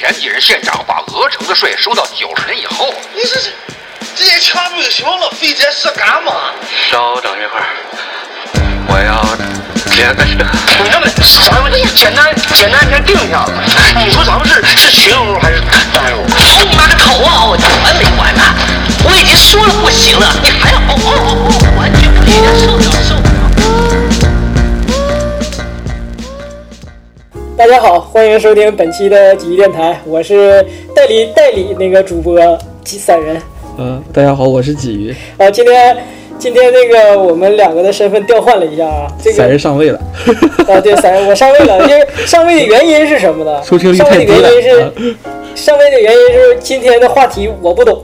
天津市县长把鹅城的税收到九十年以后，你这是这也全不行了，费这事干嘛？稍等一会儿，我要这个是。同志们，咱们简单简单先定一下子，你说咱们是是群殴还是单殴？哦你妈个头啊！我管没完呢？我已经说了不行了，你还要哦哦哦哦，完全不行，受不了受大家好，欢迎收听本期的鲫鱼电台，我是代理代理那个主播散人。嗯，大家好，我是鲫鱼，啊，今天今天那个我们两个的身份调换了一下啊，这散个人上位了。啊对散人我上位了，因为上位的原因是什么呢？收听率上位的原因是啊上位的原因是今天的话题我不懂，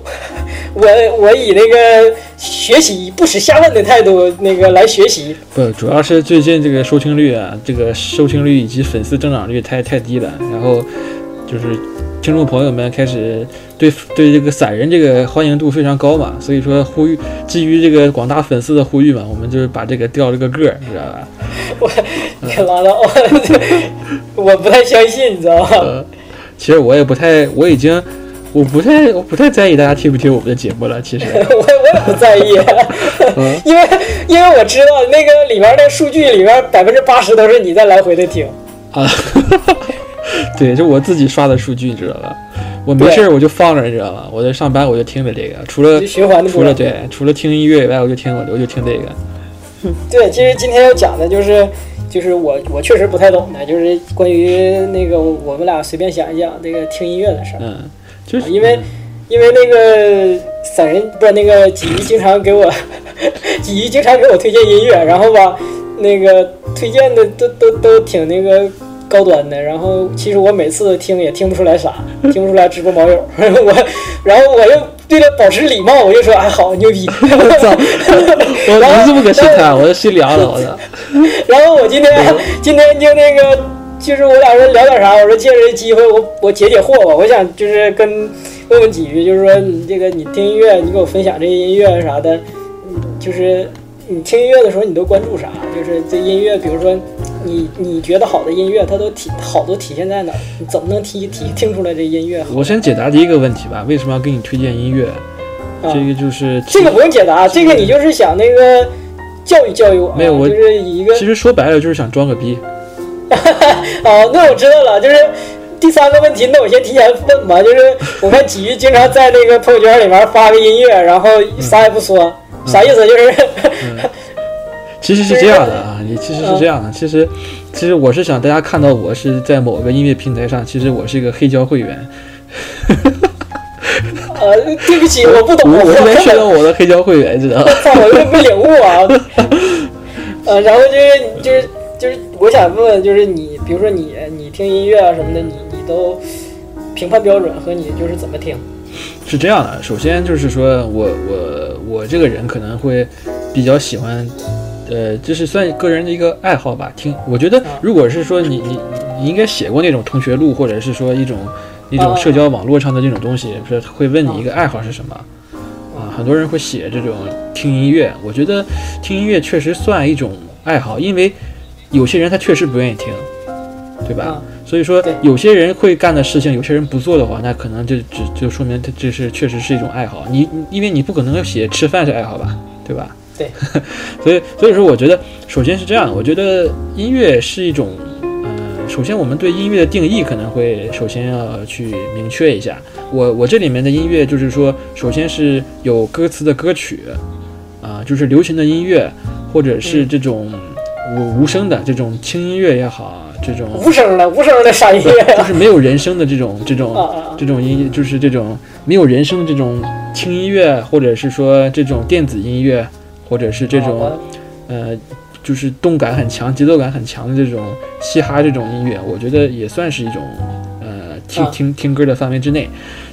我我以那个学习不耻下问的态度那个来学习。不，主要是最近这个收听率啊，这个收听率以及粉丝增长率太太低了，然后就是听众朋友们开始对对这个散人这个欢迎度非常高嘛，所以说呼吁基于这个广大粉丝的呼吁嘛，我们就是把这个调了个个知道吧？我你可拉倒，我不太相信，你知道吗？呃，其实我也不太，我已经我不太我不太在意大家听不听我们的节目了，其实。我我也不在意，嗯 因为因为我知道那个里面的数据里面百分之八十都是你在来回的听。啊，对，就我自己刷的数据，你知道吧？我没事儿我就放着，你知道吧？我在上班我就听着这个，除了循环的除了对，除了听音乐以外，我就听我我就听这个。对，其实今天要讲的就是就是我我确实不太懂的，就是关于那个我们俩随便想一想这个听音乐的事儿，嗯，就是因为因为那个散人不是那个鲫鱼经常给我 鲫鱼经常给我推荐音乐，然后吧那个推荐的都都都挺那个。高端的，然后其实我每次听也听不出来啥，听不出来直播毛友，我，然后我又对他保持礼貌，我就说哎好牛逼，我操，我然后不这么个心态，我的心凉了，我操。然后我今天今天就那个，就是我俩说聊点啥，我说借着这机会我我解解惑吧，我想就是跟问问几句，就是说你这个你听音乐，你给我分享这些音乐啥的，嗯就是你听音乐的时候你都关注啥？就是这音乐，比如说你你觉得好的音乐，它都体好都体现在哪儿？你怎么能提提听出来这音乐好？我先解答第一个问题吧，为什么要给你推荐音乐？啊这个就是这个不用解答，这个你就是想那个教育教育我啊，没有我就是一个其实说白了就是想装个逼。哦，那我知道了，就是第三个问题，那我先提前问吧，就是我看鲫鱼经常在那个朋友圈里面发个音乐，然后啥也不说，啥意思？就是、其实是这样的啊，你其实是这样的，其实其实我是想大家看到我是在某个音乐平台上，其实我是一个黑胶会员。呃，对不起，我不懂，我我是来根本炫耀我的黑胶会员，知道吧？操，我又没领悟啊。呃，然后就是就是就是，我想问问，就是你，比如说你你听音乐啊什么的，你你都评判标准和你就是怎么听？是这样的，首先就是说我我我这个人可能会比较喜欢，呃，这是算个人的一个爱好吧。听，我觉得如果是说你你你应该写过那种同学录，或者是说一种一种社交网络上的这种东西，是会问你一个爱好是什么啊？很多人会写这种听音乐，我觉得听音乐确实算一种爱好，因为有些人他确实不愿意听，对吧？啊所以说，有些人会干的事情，有些人不做的话，那可能就只就说明他这是确实是一种爱好。你你因为你不可能写吃饭是爱好吧，对吧？对。所以所以说，我觉得首先是这样，我觉得音乐是一种，嗯、首先我们对音乐的定义可能会首先要去明确一下。我我这里面的音乐就是说，首先是有歌词的歌曲，啊、就是流行的音乐，或者是这种无无声的这种轻音乐也好，这种无声的，无声的啥音乐 就？是没有人声的这种这种！这种音，就是这种没有人声这种轻音乐，或者是说这种电子音乐，或者是这种啊呃，就是动感很强、节奏感很强的这种嘻哈这种音乐，我觉得也算是一种呃听啊听听歌的范围之内。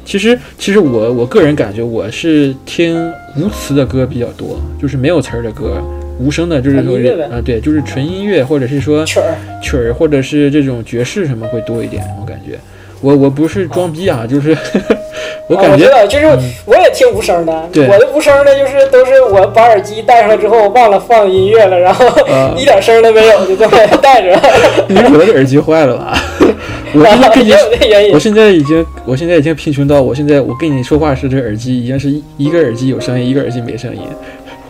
其实，其实我我个人感觉我是听无词的歌比较多，就是没有词儿的歌，无声的，就是说纯音乐呗啊、对，就是纯音乐，或者是说曲儿曲儿或者是这种爵士什么会多一点，我感觉。我我不是装逼啊，就是 我啊感觉就是我也听无声的。对我的无声的，就是都是我把耳机戴上了之后，忘了放音乐了，然后啊 一点声都没有，就这么戴着。你可能是耳机坏了吧？我现在跟你这个原因我。现在已经，我现在已经贫穷到，我现在我跟你说话时，这耳机已经是一一个耳机有声音，一个耳机没声音。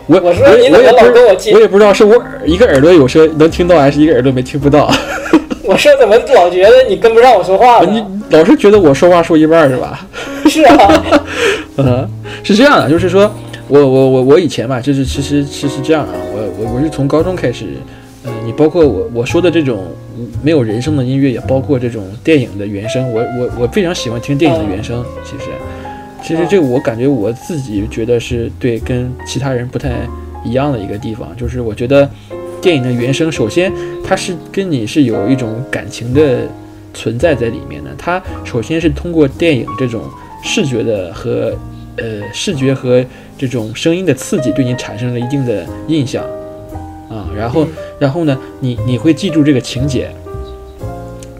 我我说我也你怎么老我也不是跟我接我也不知道是我耳一个耳朵有声能听到，还是一个耳朵没听不到。我说怎么老觉得你跟不上我说话你？老是觉得我说话说一半是吧？是啊，嗯，是这样的，就是说我我我我以前吧，就是其实其实这样啊，我我我是从高中开始，呃、你包括我我说的这种嗯没有人声的音乐，也包括这种电影的原声，我我我非常喜欢听电影的原声，其实其实这个我感觉我自己觉得是对跟其他人不太一样的一个地方，就是我觉得电影的原声，首先它是跟你是有一种感情的存在在里面的，它首先是通过电影这种视觉的和呃视觉和这种声音的刺激，对你产生了一定的印象。啊，然后然后呢，你你会记住这个情节，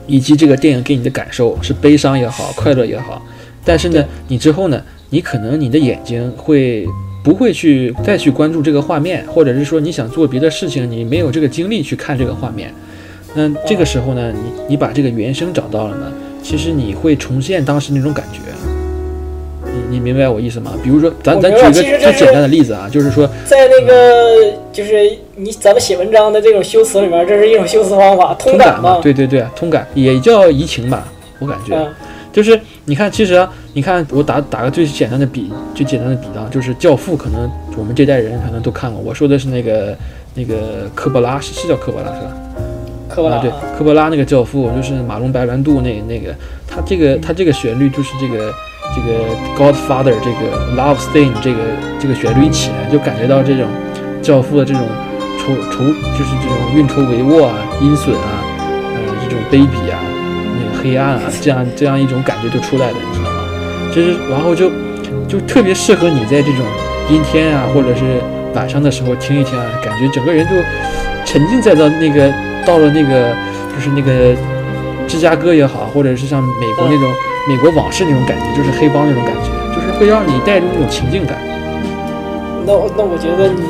以及这个电影给你的感受是悲伤也好，快乐也好，但是呢，你之后呢，你可能你的眼睛会。不会去再去关注这个画面，或者是说你想做别的事情，你没有这个精力去看这个画面。那这个时候呢，你你把这个原声找到了呢，其实你会重现当时那种感觉。你你明白我意思吗？比如说，咱咱举一个最简单的例子啊，就是说，在那个就是你咱们写文章的这种修辞里面，这是一种修辞方法，通感嘛，对对对，通感也叫移情吧，我感觉。嗯就是你看，其实啊，你看我打打个最简单的比，最简单的比方，就是《教父》，可能我们这代人可能都看过。我说的是那个那个科波拉，是是叫科波拉是吧？啊，对科波拉啊，科波拉那个教父，就是马龙白兰度那那个，他这个他这个旋律就是这个这个 Godfather 这个 Love Theme 这个这个旋律一起来，就感觉到这种教父的这种愁愁，就是这种运筹帷幄啊、阴损啊，呃，这种卑鄙啊、那个黑暗啊，这样这样一种感觉就出来了，你知道吗？就是然后就就特别适合你在这种阴天啊，或者是晚上的时候听一听啊，感觉整个人就沉浸在到那个到了那个就是那个芝加哥也好，或者是像美国那种、美国往事那种感觉，就是黑帮那种感觉，就是会让你带入那种情境感。那我那我觉得你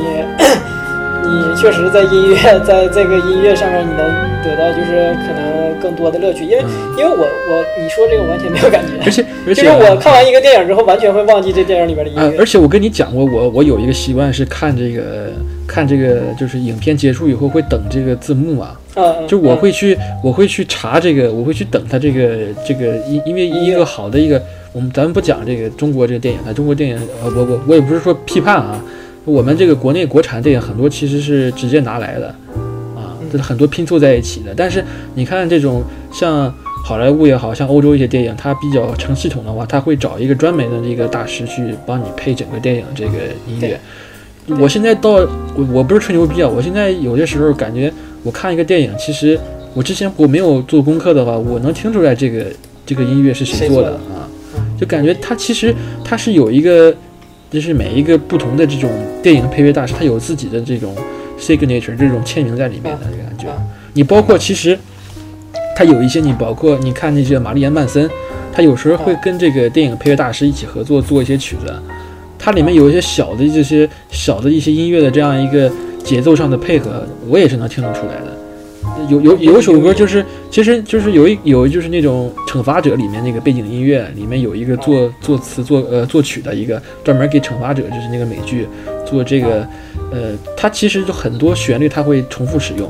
你确实在音乐 在这个音乐上面，你能得到就是可能更多的乐趣，因为、嗯。因为我我你说这个我完全没有感觉，而且而就且我看完一个电影之后，完全会忘记这电影里边的音啊，乐。而且我跟你讲过，我我有一个习惯是看这个看这个，就是影片结束以后会等这个字幕嘛，嗯，嗯就我嗯。会去我会去查这个，我会去等它这个这个因因为一个好的一个，我们咱们不讲这个中国这个电影啊，中国电影呃我我我也不是说批判啊，我们这个国内国产电影很多其实是直接拿来的啊，这是很多拼凑在一起的，但是你看这种像。好莱坞也好像欧洲一些电影，它比较成系统的话，它会找一个专门的一个大师去帮你配整个电影这个音乐。我现在到我我不是吹牛逼啊，我现在有些时候感觉我看一个电影，其实我之前我没有做功课的话，我能听出来这个这个音乐是谁做的啊，就感觉它其实它是有一个，就是每一个不同的这种电影配乐大师，他有自己的这种 signature 这种签名在里面的这个感觉啊。你包括其实他有一些，你包括你看那些玛丽莲曼森，他有时候会跟这个电影配乐大师一起合作做一些曲子。它里面有一些小的这些小的一些音乐的这样一个节奏上的配合，我也是能听得出来的。有有有一首歌就是，其实就是有一有就是那种惩罚者里面那个背景音乐里面有一个作作词作呃作曲的一个专门给惩罚者就是那个美剧做这个，呃，它其实就很多旋律它会重复使用。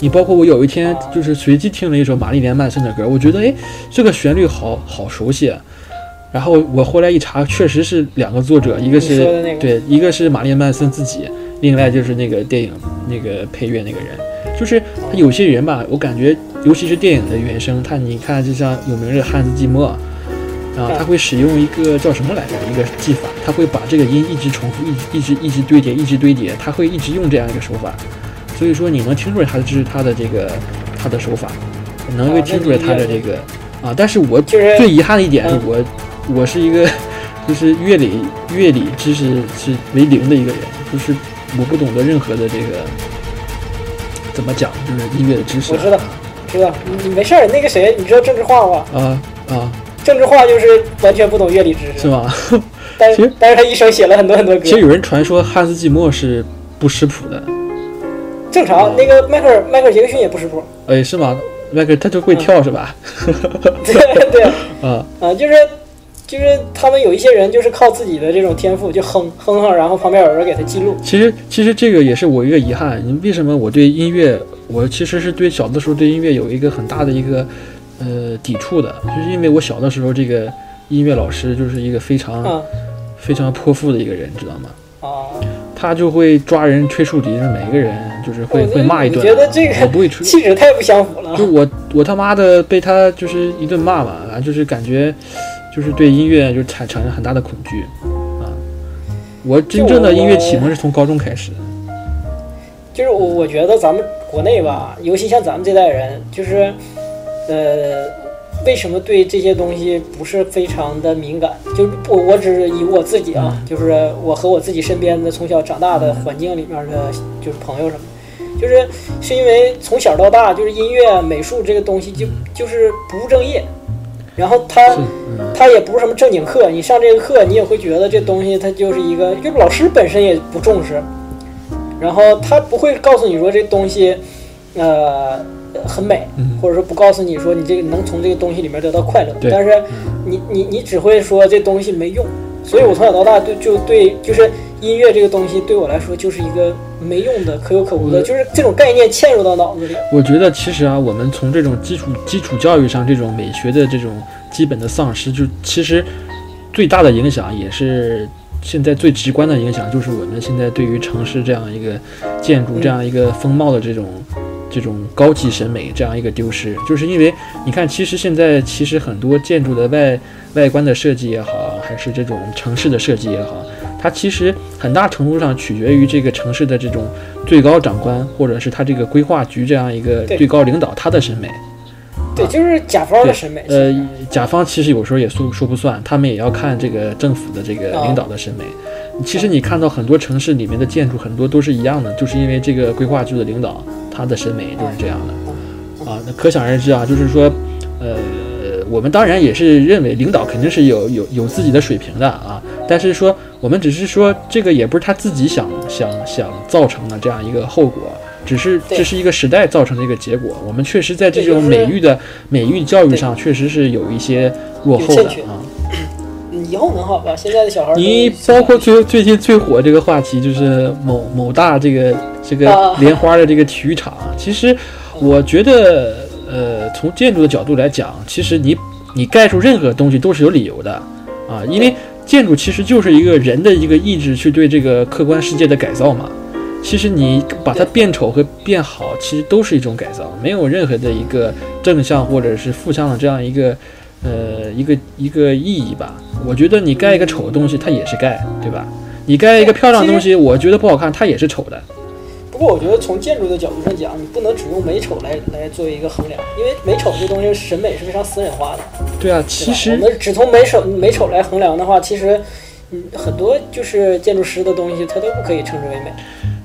你包括我有一天就是随机听了一首玛丽莲曼森的歌，我觉得诶这个旋律好好熟悉啊。然后我后来一查，确实是两个作者，一个是对，一个是玛丽莲曼森自己，另外就是那个电影那个配乐那个人，就是他有些人吧，我感觉尤其是电影的原声，他你看就像有名的汉斯季默，然后他会使用一个叫什么来着一个技法，他会把这个音一直重复，一直一直一直堆叠，一直堆叠，他会一直用这样一个手法，所以说你能听出来他这是他的这个他的手法，能够啊听出来他的这个啊，但是我最遗憾的一点是嗯。我我是一个 就是乐理乐理知识是为零的一个人，就是我不懂得任何的这个怎么讲，就是音乐的知识。我知道，知道，你你没事儿。那个谁，你知道郑智化吗？啊啊，郑智化就是完全不懂乐理知识，是吗？但但是他一生写了很多很多歌其。实有人传说汉斯季默是不识谱的，正常，那个迈克尔迈克尔杰克逊也不识谱，哎，是吗？迈克尔他就会跳是吧？对对啊，啊，就是就是他们有一些人就是靠自己的这种天赋就哼哼哼，然后旁边有人给他记录。其实其实这个也是我一个遗憾。你为什么我对音乐，我其实是对小的时候对音乐有一个很大的一个呃抵触的，就是因为我小的时候这个音乐老师就是一个非常、啊非常泼妇的一个人，知道吗？啊，他就会抓人吹竖笛，每个人就是会会骂一顿。我觉得这个我不会吹，气质太不相符了就。我我他妈的被他就是一顿骂嘛，啊就是感觉就是对音乐就产产生很大的恐惧啊。我真正的音乐启蒙是从高中开始的。就是我我觉得咱们国内吧，尤其像咱们这代人，就是呃，为什么对这些东西不是非常的敏感？就是我我只是以我自己啊，就是我和我自己身边的从小长大的环境里面的，就是朋友什么，就是是因为从小到大，就是音乐、美术这个东西就就是不务正业，然后他。是，嗯，它也不是什么正经课，你上这个课，你也会觉得这东西它就是一个，就是老师本身也不重视，然后他不会告诉你说这东西，呃，很美，嗯。或者说不告诉你说你这个能从这个东西里面得到快乐，但是你你你只会说这东西没用，所以我从小到大对就对就是音乐这个东西对我来说就是一个没用的、可有可无的，就是这种概念嵌入到脑子里。我觉得其实啊，我们从这种基础基础教育上这种美学的这种基本的丧失，就其实最大的影响也是现在最直观的影响，就是我们现在对于城市这样一个建筑、这样一个风貌的这种这种高级审美这样一个丢失，就是因为你看，其实现在其实很多建筑的外外观的设计也好，还是这种城市的设计也好，它其实很大程度上取决于这个城市的这种最高长官，或者是他这个规划局这样一个最高领导他的审美。对，就是甲方的审美。呃，甲方其实有时候也说说不算，他们也要看这个政府的这个领导的审美。其实你看到很多城市里面的建筑，很多都是一样的，就是因为这个规划局的领导他的审美就是这样的啊。那可想而知啊，就是说，呃，我们当然也是认为领导肯定是有有有自己的水平的啊，但是说我们只是说这个也不是他自己想想想造成的这样一个后果。只是这是一个时代造成的一个结果，我们确实在这种美育的美育教育上确实是有一些落后的啊。嗯以后能好吧？现在的小孩儿你包括最最近最火这个话题，就是某某大这个这个啊莲花的这个体育场，其实我觉得，呃，从建筑的角度来讲，其实你你盖出任何东西都是有理由的啊，因为建筑其实就是一个人的一个意志去对这个客观世界的改造嘛。其实你把它变丑和变好，其实都是一种改造，没有任何的一个正向或者是负向的这样一个呃一个一个意义吧。我觉得你盖一个丑的东西，它也是盖，对吧？你盖一个漂亮的东西，我觉得不好看，它也是丑的。不过我觉得从建筑的角度上讲，你不能只用美丑来来作为一个衡量，因为美丑这东西审美是非常私人化的。对啊，其实我们只从美丑美丑来衡量的话，其实嗯很多就是建筑师的东西，它都不可以称之为美。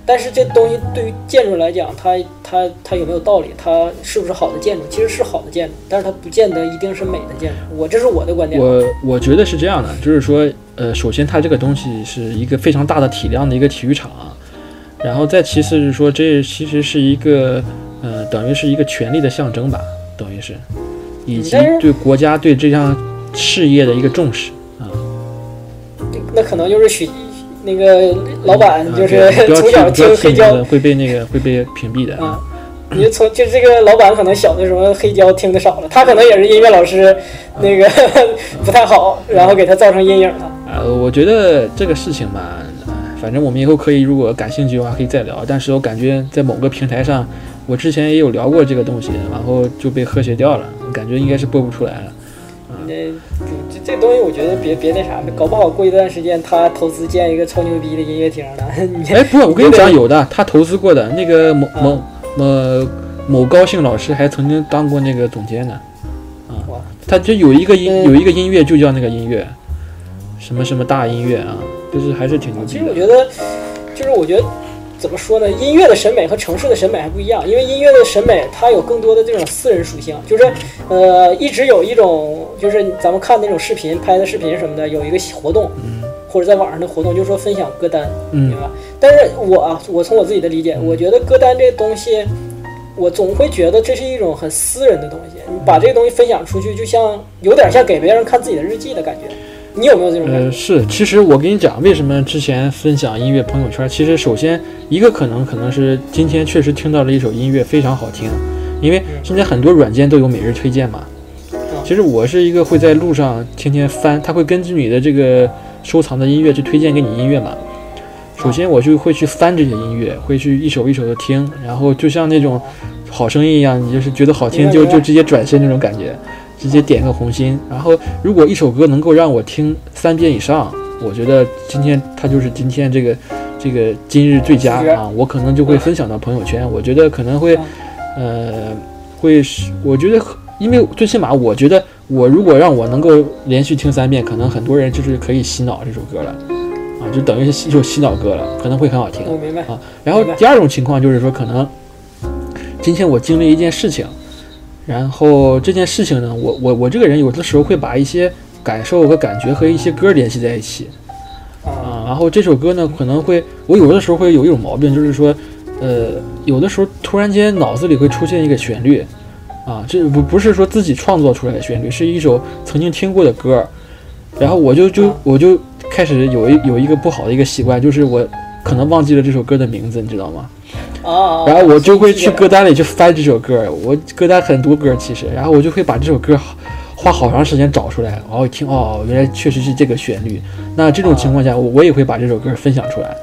但是这东西对于建筑来讲，它它它有没有道理？它是不是好的建筑？其实是好的建筑，但是它不见得一定是美的建筑。我这是我的观点。我我觉得是这样的，就是说，呃，首先它这个东西是一个非常大的体量的一个体育场，然后再其次是说，这其实是一个，呃，等于是一个权力的象征吧，等于是，以及对国家对这项事业的一个重视啊。那可能就是许那个老板啊就是从小听黑胶会被那个会被屏蔽的。啊，你就从就这个老板可能小的时候黑胶听的少了，他可能也是音乐老师，那个 不太好，然后给他造成阴影了。呃，我觉得这个事情吧，呃反正我们以后可以，如果感兴趣的话可以再聊。但是我感觉在某个平台上，我之前也有聊过这个东西，然后就被和谐掉了，感觉应该是播不出来了。这这这东西，我觉得别别那啥，搞不好过一段时间他投资建一个超牛逼的音乐厅呢。你 哎，不，我跟你讲，有的，他投资过的那个某啊某某某高兴老师还曾经当过那个总监呢。啊，他就有一个音嗯有一个音乐就叫那个音乐，什么什么大音乐啊，就是还是挺牛逼的。其实我觉得，就是我觉得怎么说呢？音乐的审美和城市的审美还不一样，因为音乐的审美它有更多的这种私人属性，就是呃，一直有一种就是咱们看那种视频拍的视频什么的，有一个活动，或者在网上的活动，就是说分享歌单，嗯对吧？但是我啊，我从我自己的理解，我觉得歌单这东西，我总会觉得这是一种很私人的东西，你把这个东西分享出去，就像有点像给别人看自己的日记的感觉。你有没有这种感呃，是，其实我跟你讲，为什么之前分享音乐朋友圈，其实首先一个可能可能是今天确实听到了一首音乐非常好听，因为现在很多软件都有每日推荐嘛。其实我是一个会在路上天天翻，它会根据你的这个收藏的音乐去推荐给你音乐嘛。首先我就会去翻这些音乐，会去一首一首的听，然后就像那种好声音一样，你就是觉得好听就就直接转身那种感觉。直接点个红心，然后如果一首歌能够让我听三遍以上，我觉得今天它就是今天这个这个今日最佳啊，我可能就会分享到朋友圈，我觉得可能会，呃，会是我觉得，因为最起码我觉得我如果让我能够连续听三遍，可能很多人就是可以洗脑这首歌了，啊，就等于是一首洗脑歌了，可能会很好听。我明白。啊。然后第二种情况就是说，可能今天我经历一件事情，然后这件事情呢，我我我这个人有的时候会把一些感受和感觉和一些歌联系在一起啊，啊。然后这首歌呢，可能会我有的时候会有一种毛病，就是说，呃，有的时候突然间脑子里会出现一个旋律。啊，这不不是说自己创作出来的旋律，是一首曾经听过的歌，然后我就就啊我就开始有一有一个不好的一个习惯，就是我可能忘记了这首歌的名字，你知道吗？啊啊！然后我就会去歌歌单里去翻这首歌，我歌单很多歌其实，然后我就会把这首歌花好长时间找出来，然后一听哦，原来确实是这个旋律。那这种情况下，我我也会把这首歌分享出来，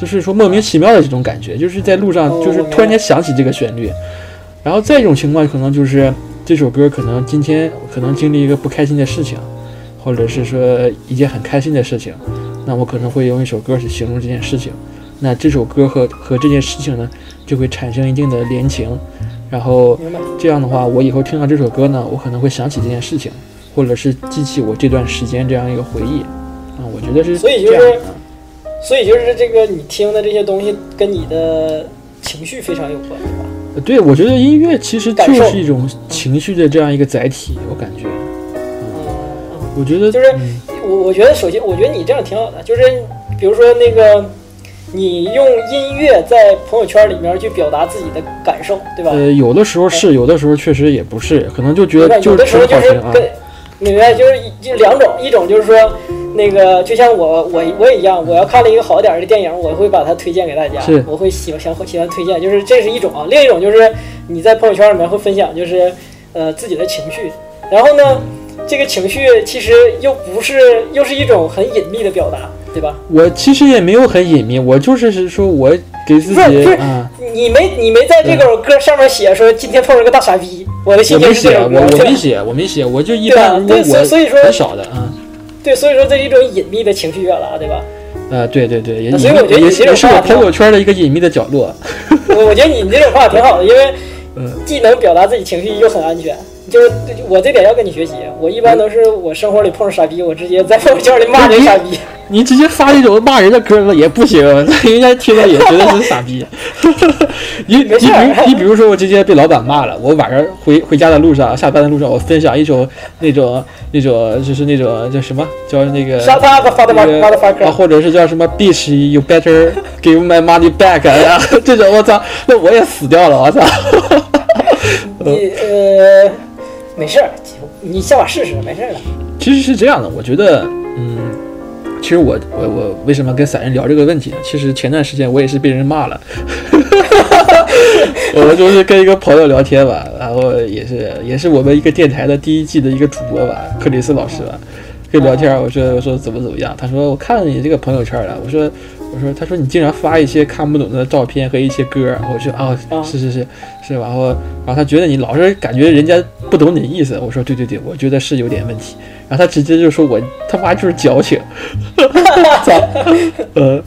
就是说莫名其妙的这种感觉，就是在路上哦就是突然间想起这个旋律，然后再一种情况可能就是这首歌可能今天可能经历一个不开心的事情，或者是说一件很开心的事情，那我可能会用一首歌去形容这件事情。那这首歌和和这件事情呢，就会产生一定的联情，然后。这样的话，我以后听到这首歌呢，我可能会想起这件事情，或者是激起我这段时间这样一个回忆，啊，我觉得是所以就是所以就是这个你听的这些东西跟你的情绪非常有关，对吧？呃对，我觉得音乐其实就是一种情绪的这样一个载体，我感觉，嗯嗯。我觉得就是嗯我我觉得首先，我觉得你这样挺好的，就是比如说那个，你用音乐在朋友圈里面去表达自己的感受，对吧？呃，有的时候是，有的时候确实也不是，可能就觉得就有的时候就是。跟，明白，就是就两种，一种就是说，那个就像我我我也一样，我要看了一个好点的电影，我会把它推荐给大家，我会喜欢想喜欢推荐，就是这是一种啊，另一种就是你在朋友圈里面会分享，就是呃自己的情绪，然后呢，这个情绪其实又不是又是一种很隐秘的表达，对吧？我其实也没有很隐秘，我就是是说我给自不是不是己啊，你没你没在这首歌上面写说今天碰上个大傻逼，我的我心情没写，是这我我没写，我没写，我就一般，对我所以说很少的啊。对，所以说这是一种隐秘的情绪表达，对吧？呃，对对对，也所以我觉得也你这种是也是我朋友圈的一个隐秘的角落。我我觉得你这种话挺好的，因为 嗯既能表达自己情绪，又很安全。就是我这点要跟你学习，我一般都是我生活里碰上傻逼，我直接在朋友圈里骂人傻逼。你直接发一种骂人的歌了也不行，人家听了也觉得是傻逼。你你你比如说我直接被老板骂了，我晚上回回家的路上，下班的路上，我分享一首那种那种就是那种叫什么叫那个啊，或者是叫什么 bitch you better give my money back 啊，这种我操，那我也死掉了，我操。你呃，没事儿，你下把试试，没事儿的。其实是这样的，我觉得，嗯，其实我我我为什么跟散人聊这个问题呢？其实前段时间我也是被人骂了，我就是跟一个朋友聊天吧，然后也是也是我们一个电台的第一季的一个主播吧，克里斯老师吧，跟聊天，我说我说怎么怎么样，他说我看了你这个朋友圈了，我说我说他说你经常发一些看不懂的照片和一些歌，我说啊啊是是是是，然后然后他觉得你老是感觉人家不懂你的意思，我说对对对，我觉得是有点问题，然后他直接就说我他妈就是矫情，操，呃，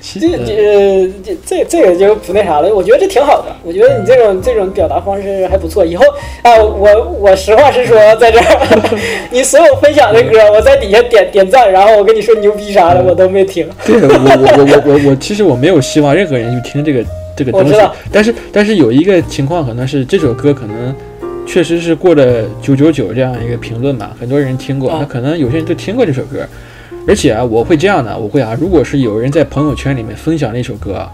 其这这这这这个就不那啥了，我觉得这挺好的。我觉得你这种这种表达方式还不错。以后啊，我我实话实说，在这儿，你所有分享的歌，我在底下点点赞，然后我跟你说牛逼啥的，我都没听。对我我我我我我其实我没有希望任何人去听这个这个东西但是但是有一个情况可能是这首歌可能确实是过了九九九这样一个评论吧，很多人听过，啊那可能有些人就听过这首歌，而且啊，我会这样的，我会啊，如果是有人在朋友圈里面分享了一首歌，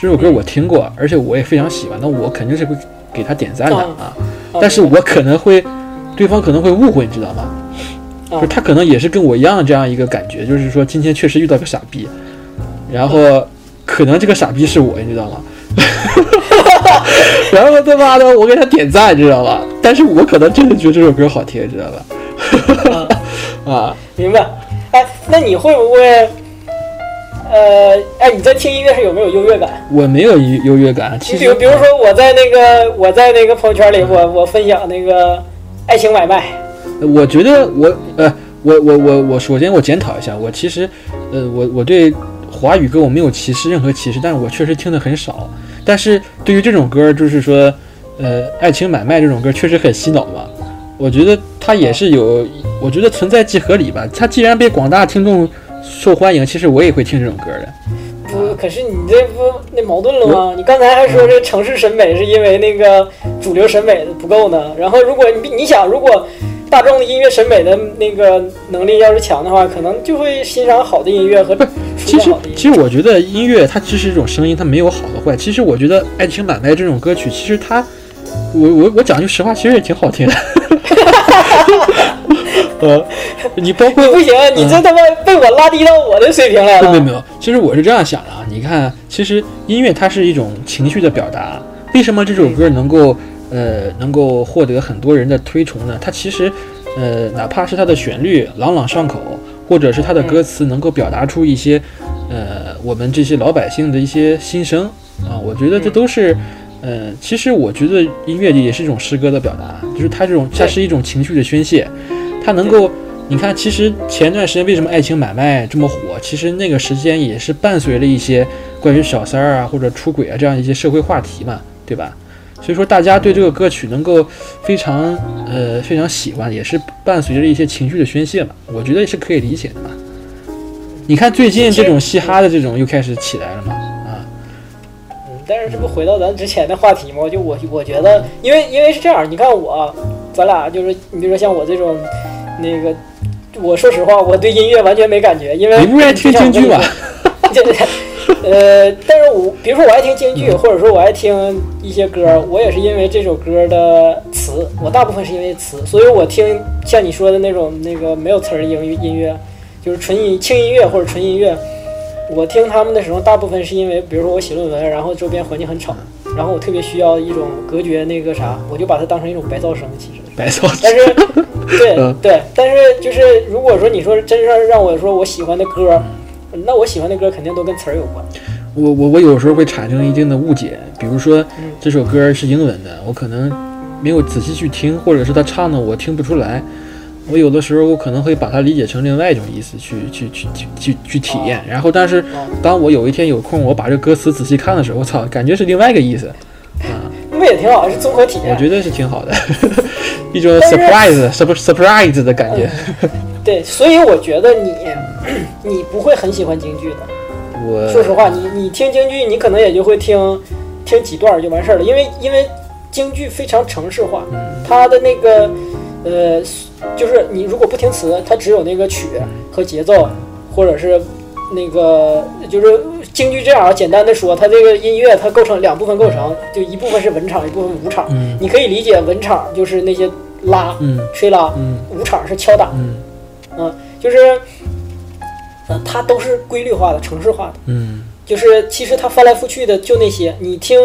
这首歌我听过，而且我也非常喜欢，那我肯定是会给他点赞的啊。但是我可能会，对方可能会误会，你知道吗？啊就是他可能也是跟我一样这样一个感觉，就是说今天确实遇到个傻逼，然后可能这个傻逼是我，你知道吗？然后他妈的我给他点赞，你知道吧？但是我可能真的觉得这首歌好听，你知道吧？啊，明白。哎，那你会不会，呃，哎，你在听音乐时有没有优越感？我没有优优越感，其实你比如，比如说我在那个我在那个朋友圈里，我我分享那个爱情买卖，我觉得我呃，我我我我首先我检讨一下，我其实呃，我我对华语歌我没有歧视任何歧视，但是我确实听的很少。但是对于这种歌，就是说，呃，爱情买卖这种歌确实很洗脑嘛。我觉得它也是有，我觉得存在即合理吧。它既然被广大听众受欢迎，其实我也会听这种歌的。不，可是你这不那矛盾了吗？你刚才还说这城市审美是因为那个主流审美不够呢。然后如果你你想，如果大众的音乐审美的那个能力要是强的话，可能就会欣赏好的音乐和出其实。其实我觉得音乐它只是一种声音，它没有好和坏。其实我觉得《爱情买卖》这种歌曲，其实它，我我我讲句实话，其实也挺好听的。呃，你包括你不行，你这他妈被我拉低到我的水平来了。没有没有，其实我是这样想的啊。你看，其实音乐它是一种情绪的表达。为什么这首歌能够呃能够获得很多人的推崇呢？它其实呃哪怕是它的旋律朗朗上口，或者是它的歌词能够表达出一些呃我们这些老百姓的一些心声啊，我觉得这都是。呃，其实我觉得音乐也是一种诗歌的表达，就是它这种它是一种情绪的宣泄，它能够，你看，其实前段时间为什么爱情买卖这么火？其实那个时间也是伴随了一些关于小三儿啊或者出轨啊这样一些社会话题嘛，对吧？所以说大家对这个歌曲能够非常呃非常喜欢，也是伴随着一些情绪的宣泄嘛，我觉得是可以理解的嘛。你看最近这种嘻哈的这种又开始起来了嘛，啊，嗯，但是这不回到咱之前的话题吗？就我我觉得，因为因为是这样，你看我，咱俩就是你比如说像我这种，那个，我说实话，我对音乐完全没感觉，因为你不是爱听京剧吗？对对 对，呃，但是我比如说我爱听京剧，或者说我爱听一些歌，我也是因为这首歌的词，我大部分是因为词，所以我听像你说的那种那个没有词儿的音乐音乐，就是纯音轻音乐或者纯音乐，我听他们的时候，大部分是因为比如说我写论文，然后周边环境很吵，然后我特别需要一种隔绝那个啥，我就把它当成一种白噪声，其实。白噪但是，对嗯对，但是就是如果说你说真是让我说我喜欢的歌，那我喜欢的歌肯定都跟词儿有关。我我我有时候会产生一定的误解，比如说嗯这首歌是英文的，我可能没有仔细去听，或者是他唱的我听不出来。我有的时候我可能会把它理解成另外一种意思去去去去去去体验，然后但是当我有一天有空，我把这歌词仔细看的时候，我操，感觉是另外一个意思 啊，那也挺好，是综合体验。我觉得是挺好的，一种 surprise sur surprise 的感觉。对，所以我觉得你 你不会很喜欢京剧的。我说实话，你你听京剧，你可能也就会听听几段儿就完事儿了，因为因为京剧非常程式化，它的那个呃，就是你如果不听词，它只有那个曲和节奏，或者是那个就是京剧这样啊，简单的说，它这个音乐它构成两部分构成，就一部分是文场，一部分武场。嗯。你可以理解文场就是那些拉、嗯。吹拉，嗯。武场是敲打，嗯嗯，就是，呃，它都是规律化的、程式化的。嗯。就是其实它翻来覆去的就那些，你听，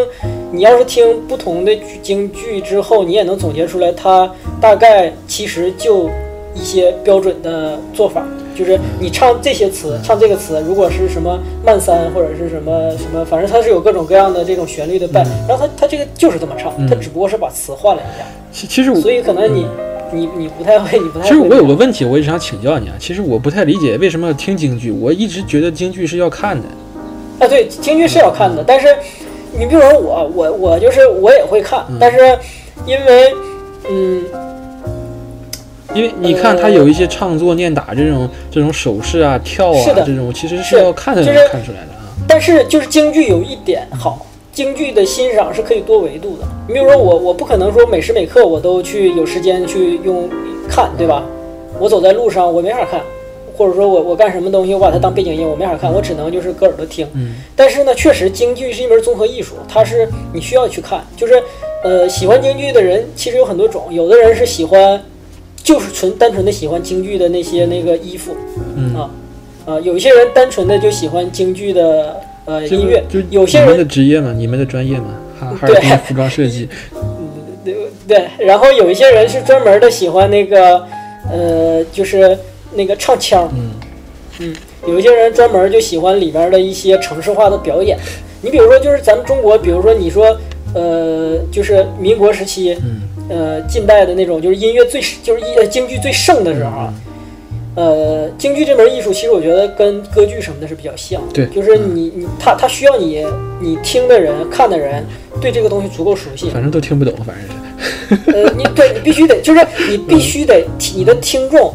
你要是听不同的京剧之后，你也能总结出来，它大概其实就一些标准的做法，就是你唱这些词，唱这个词，如果是什么慢三或者是什么什么，反正它是有各种各样的这种旋律的伴，然后它它这个就是这么唱，它只不过是把词换了一下，其其实我所以可能你你你不太会，你不太会。其实我有个问题，我一直想请教你啊。其实我不太理解为什么要听京剧，我一直觉得京剧是要看的。啊，对，京剧是要看的，但是你比如说我，我我就是我也会看，但是因为嗯，因为你看他有一些唱作、念打这种这种手势啊、跳啊这种，其实是是要看才能看出来的啊。但是就是京剧有一点好，京剧的欣赏是可以多维度的。你比如说我，我不可能说每时每刻我都去有时间去用看，对吧？我走在路上我没法看，或者说我我干什么东西，我把它当背景音，我没法看，我只能就是搁耳朵听。嗯但是呢，确实京剧是一门综合艺术，它是你需要去看。就是呃，喜欢京剧的人其实有很多种，有的人是喜欢就是纯单纯的喜欢京剧的那些那个衣服嗯，啊啊，有一些人单纯的就喜欢京剧的呃音乐就，有些你们的职业嘛，你们的专业嘛，哈哈尔滨服装设计，对，然后有一些人是专门的喜欢那个呃，就是那个唱腔。嗯。嗯，有一些人专门就喜欢里边的一些城市化的表演。你比如说，就是咱们中国，比如说你说，呃，就是民国时期，嗯。呃，近代的那种，就是音乐最就是音京剧最盛的时候啊，呃，京剧这门艺术，其实我觉得跟歌剧什么的是比较像。对就是你你他他需要你你听的人看的人对这个东西足够熟悉。反正都听不懂，反正是。呃，你对你必须得，就是你必须得，你的听众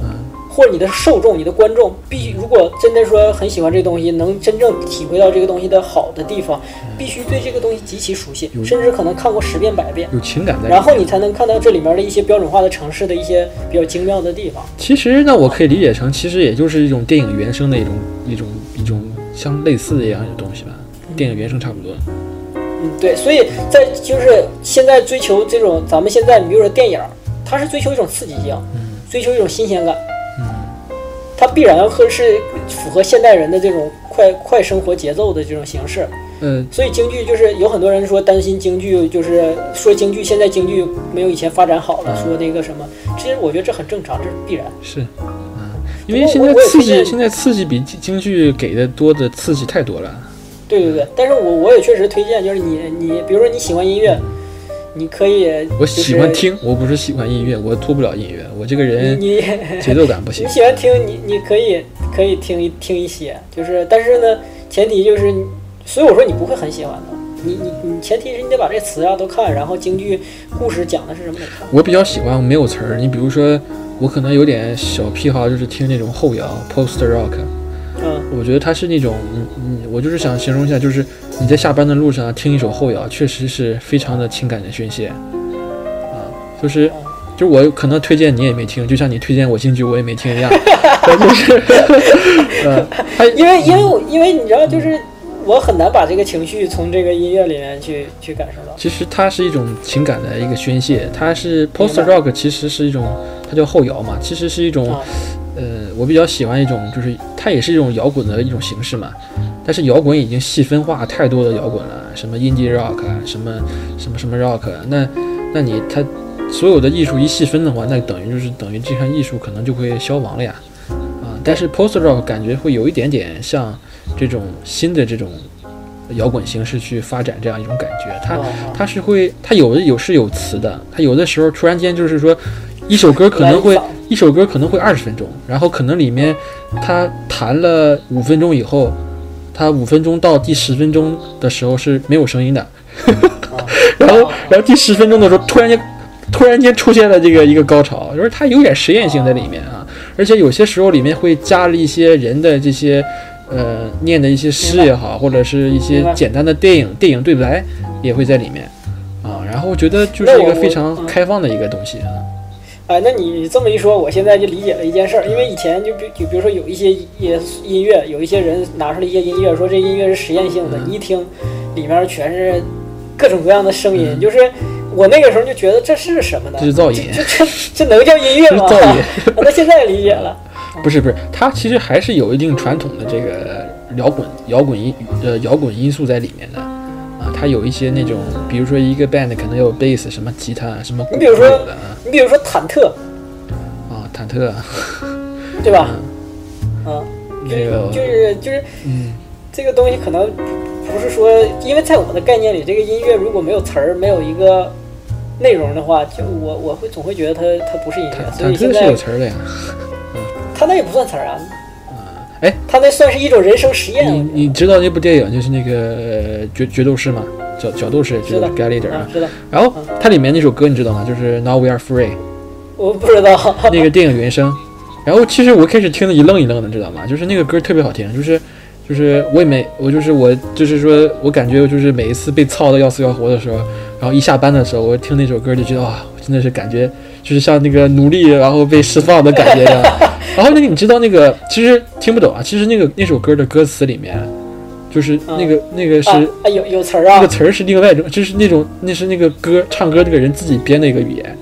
或者你的受众、你的观众，必须如果真的说很喜欢这个东西，能真正体会到这个东西的好的地方，必须对这个东西极其熟悉，甚至可能看过十遍百遍，有情感在。然后你才能看到这里面的一些标准化的城市的一些比较精妙的地方。其实呢，我可以理解成，其实也就是一种电影原声的一种一种一种相类似的一样的东西吧，电影原声差不多。嗯，对，所以在就是现在追求这种，咱们现在你比如说电影，它是追求一种刺激性，追求一种新鲜感，它必然会是符合现代人的这种快快生活节奏的这种形式。嗯，所以京剧就是有很多人说担心京剧，就是说京剧现在京剧没有以前发展好了，说那个什么，其实我觉得这很正常，这是必然。是，嗯，因为现在刺激，现在刺激比京剧给的多的刺激太多了。对对对，但是我我也确实推荐，就是你你比如说你喜欢音乐，你可以我就是喜欢听，我不是喜欢音乐，我脱不了音乐，我这个人 节奏感不行你。喜欢听，你你可以可以听一听一些，就是但是呢，前提就是，所以我说你不会很喜欢的。你你你前提是你得把这词啊都看，然后京剧故事讲的是什么得看。我比较喜欢没有词儿，你比如说，我可能有点小癖好，就是听那种后摇 （post rock）。嗯。我觉得它是那种，嗯嗯，我就是想形容一下，就是你在下班的路上听一首后摇，确实是非常的情感的宣泄，啊，就是，就是我可能推荐你也没听，就像你推荐我进去我也没听一样，但就是，呃，它因为因为我因为你知道，就是我很难把这个情绪从这个音乐里面去去感受到。其实它是一种情感的一个宣泄，它是 post rock，其实是一种，它叫后摇嘛，其实是一种，啊呃，我比较喜欢一种，就是它也是一种摇滚的一种形式嘛，但是摇滚已经细分化太多的摇滚了，什么 indie rock 啊，什么什么什么 rock，啊。那那你它所有的艺术一细分的话，那等于就是等于这项艺术可能就会消亡了呀，啊，但是 post rock 感觉会有一点点像这种新的这种摇滚形式去发展这样一种感觉，它啊它是会，它有的有是有词的，它有的时候突然间就是说，一首歌可能会一首。歌可能会二十分钟，然后可能里面他弹了五分钟以后，他五分钟到第十分钟的时候是没有声音的，然后然后第十分钟的时候突然间突然间出现了这个一个高潮，就是它有点实验性在里面啊，而且有些时候里面会加了一些人的这些呃念的一些诗也好，或者是一些简单的电影电影对白也会在里面。啊，然后我觉得就是一个非常开放的一个东西啊。哎，那你这么一说，我现在就理解了一件事儿，因为以前就比就比如说有一些音音乐，有一些人拿出来一些音乐，说这音乐是实验性的，你一听里面全是各种各样的声音，就是我那个时候就觉得这是什么呢？这是噪音这这这能叫音乐 吗？噪音 那现在理解了。不是不是，它其实还是有一定传统的这个摇滚摇滚音呃摇滚因素在里面的啊，它有一些那种，比如说一个 band 可能有 bass、什么吉他、什么鼓你比如说你比如说忐忑，啊，忐忑啊，对吧？啊，就那个就是就是嗯，这个东西可能不是说，因为在我的概念里，这个音乐如果没有词儿，没有一个内容的话，就我我会总会觉得它它不是音乐，所以现在有词儿的呀。它那也不算词儿啊。哎，他那算是一种人生实验。你你知道那部电影就是那个呃决决斗士吗？角角斗士就是知道 g a l l i d e r 啊，知道，然后它里面那首歌你知道吗？就是 Now We Are Free 我不知道。那个电影原声。然后其实我开始听的一愣一愣的，知道吗？就是那个歌特别好听，就是就是我也没我就是我就是说我感觉就是每一次被操的要死要活的时候，然后一下班的时候，我听那首歌就觉得哇，真的是感觉就是像那个奴隶然后被释放的感觉一样，然后那个你知道那个其实听不懂啊，其实那个那首歌的歌词里面，就是那个、那个是、啊啊有有词儿啊那个，词儿是另外一种，就是那种那是那个歌唱歌那个人自己编的一个语言。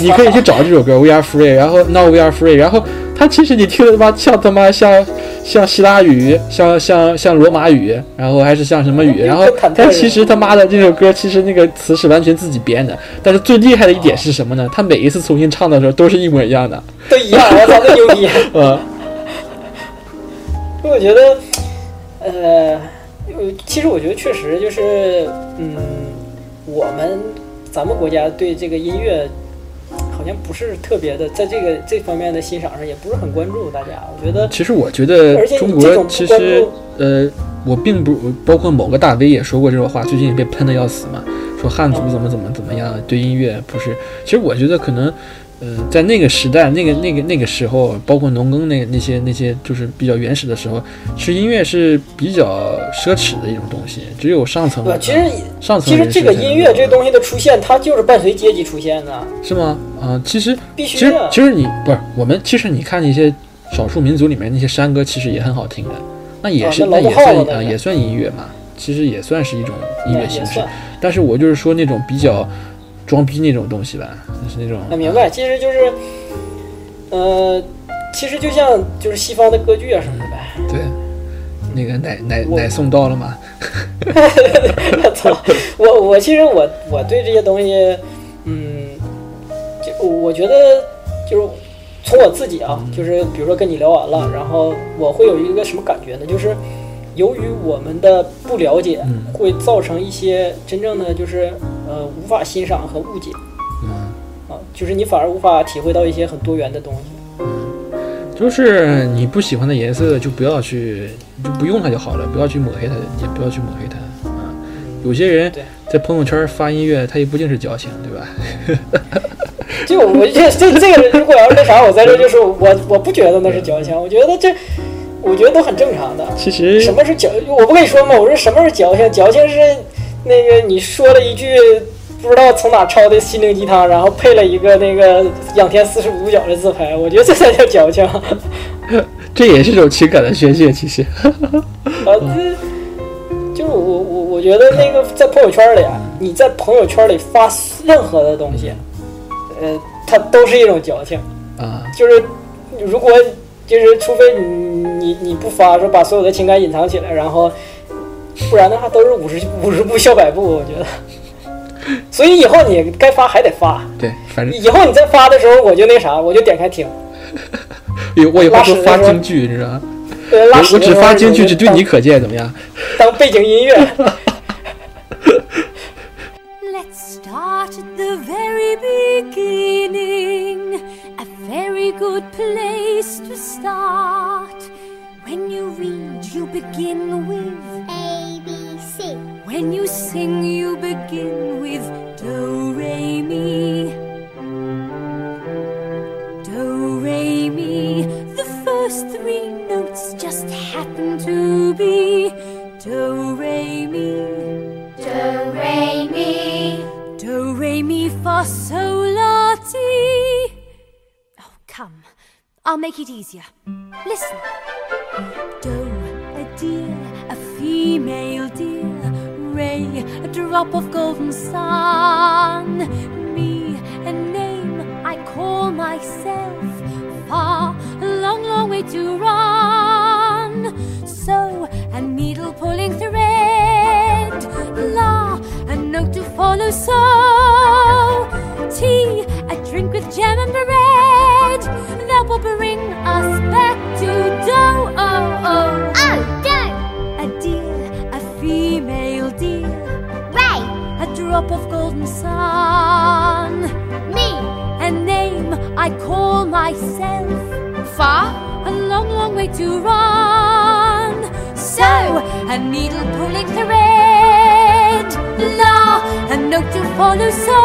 你可以去找这首歌《We Are Free》，然后 Now We Are Free，然后它其实你听的他妈像他妈像像希腊语，像像像罗马语，然后还是像什么语，然后但其实他妈的这首歌其实那个词是完全自己编的，但是最厉害的一点是什么呢？他每一次重新唱的时候都是一模一样的，都一样，我操，那牛逼！嗯，我觉得，呃，呃其实我觉得确实就是，嗯，我们咱们国家对这个音乐好像不是特别的，在这个这方面的欣赏上也不是很关注。大家，我觉得其实我觉得中国其实呃，我并不包括某个大 V 也说过这种话，最近也被喷的要死嘛，说汉族怎么怎么怎么样，对音乐不是。其实我觉得可能。呃，在那个时代，那个、那个、那个时候，包括农耕那那些、那些，就是比较原始的时候，其实音乐是比较奢侈的一种东西，只有上层。对，其实上层其实这个音乐这够东西的出现，它就是伴随阶级出现的。是吗？啊、其实必须其实的其实你不是我们，其实你看那些少数民族里面那些山歌，其实也很好听的，那也是、啊那那也算啊也算音乐嘛，其实也算是一种音乐形式。但是我就是说那种比较装逼那种东西吧，就是那种啊，明白，其实就是，呃，其实就像就是西方的歌剧啊什么的呗。对。那个奶奶奶送到了吗？我操！我我其实我我对这些东西，嗯，就我觉得就是从我自己啊，就是比如说跟你聊完了，然后我会有一个什么感觉呢？就是由于我们的不了解，嗯会造成一些真正的就是呃无法欣赏和误解嗯，啊，就是你反而无法体会到一些很多元的东西。就是你不喜欢的颜色就不要去，就不用它就好了，不要去抹黑它，也不要去抹黑它啊。有些人在朋友圈发音乐，他也不一定是矫情，对吧？就我 这这这个人，如果要是那啥，我在这就说我我不觉得那是矫情，我觉得这我觉得都很正常的。其实什么是矫？我不跟你说吗？我说什么是矫情？矫情是那个你说了一句不知道从哪抄的心灵鸡汤，然后配了一个那个仰天四十五度角的自拍，我觉得这才叫矫情。啊，这也是一种情感的宣泄，其实。这就是我我我觉得那个在朋友圈里啊，你在朋友圈里发任何的东西，呃，它都是一种矫情。啊，就是如果就是除非你你你不发，说把所有的情感隐藏起来，然后不然的话都是五十五十步笑百步，我觉得。所以以后你该发还得发，对，反正以后你再发的时候，我就那啥，我就点开听。有我以后都发京剧，你知道吗？对，拉我我只发京剧，只对你可见，怎么样？当背景音乐。Let's start at the very beginning. A very good place to start. When you read, you begin with A, B, C. When you sing, you begin with make it easier. Listen. Do, a deer, a female deer. Ray, a drop of golden sun. Me, a name I call myself. Far, a long, long way to run. So, a needle pulling thread. La, a note to follow. So, tea, a drink with jam and bread. That will bring drop of golden sun. Me, a name I call myself. Far, a long, long way to run. So, a needle pulling thread. La, a note to follow. So,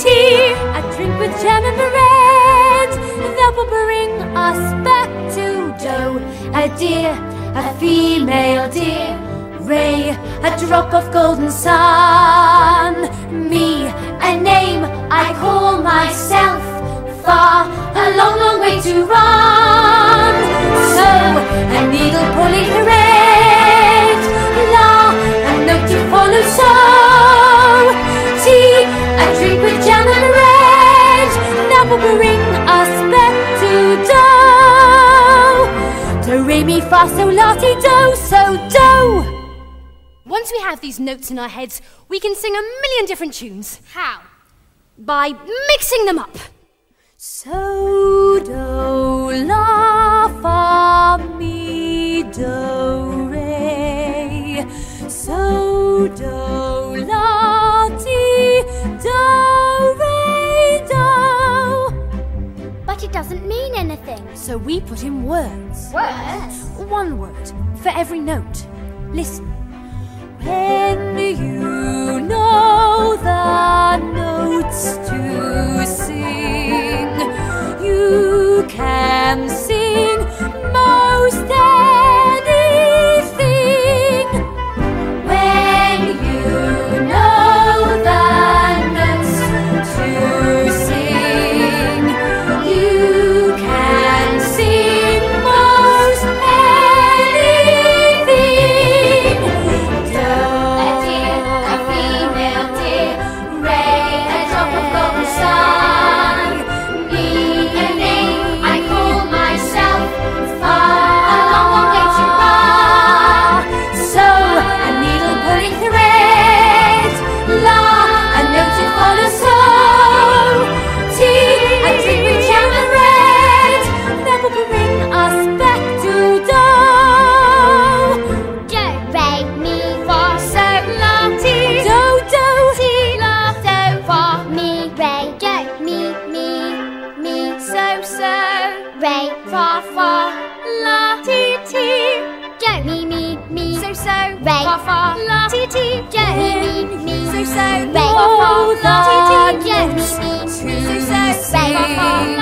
tea, a drink with jam and bread. That will bring us back to dough. A deer, a female deer. Ray, a drop of golden sun. Me, a name I call myself. Far, a long, long way to run. So, a needle pulling the red, la, a note to follow. So, tea, a drink with jam and red, that will bring us back to do. Do, re, mi, fa, sol, la, ti, do, so, do. Once we have these notes in our heads, we can sing a million different tunes. How? By mixing them up. So do la fa mi do re. So do la ti do re do. But it doesn't mean anything. So we put in words. Words? One word for every note. Listen. Hey. so, Ray, fa fa, la, ti ti, me me. so so, Ray, fa fa, la, ti ti, me me. So so, Ray, fa fa.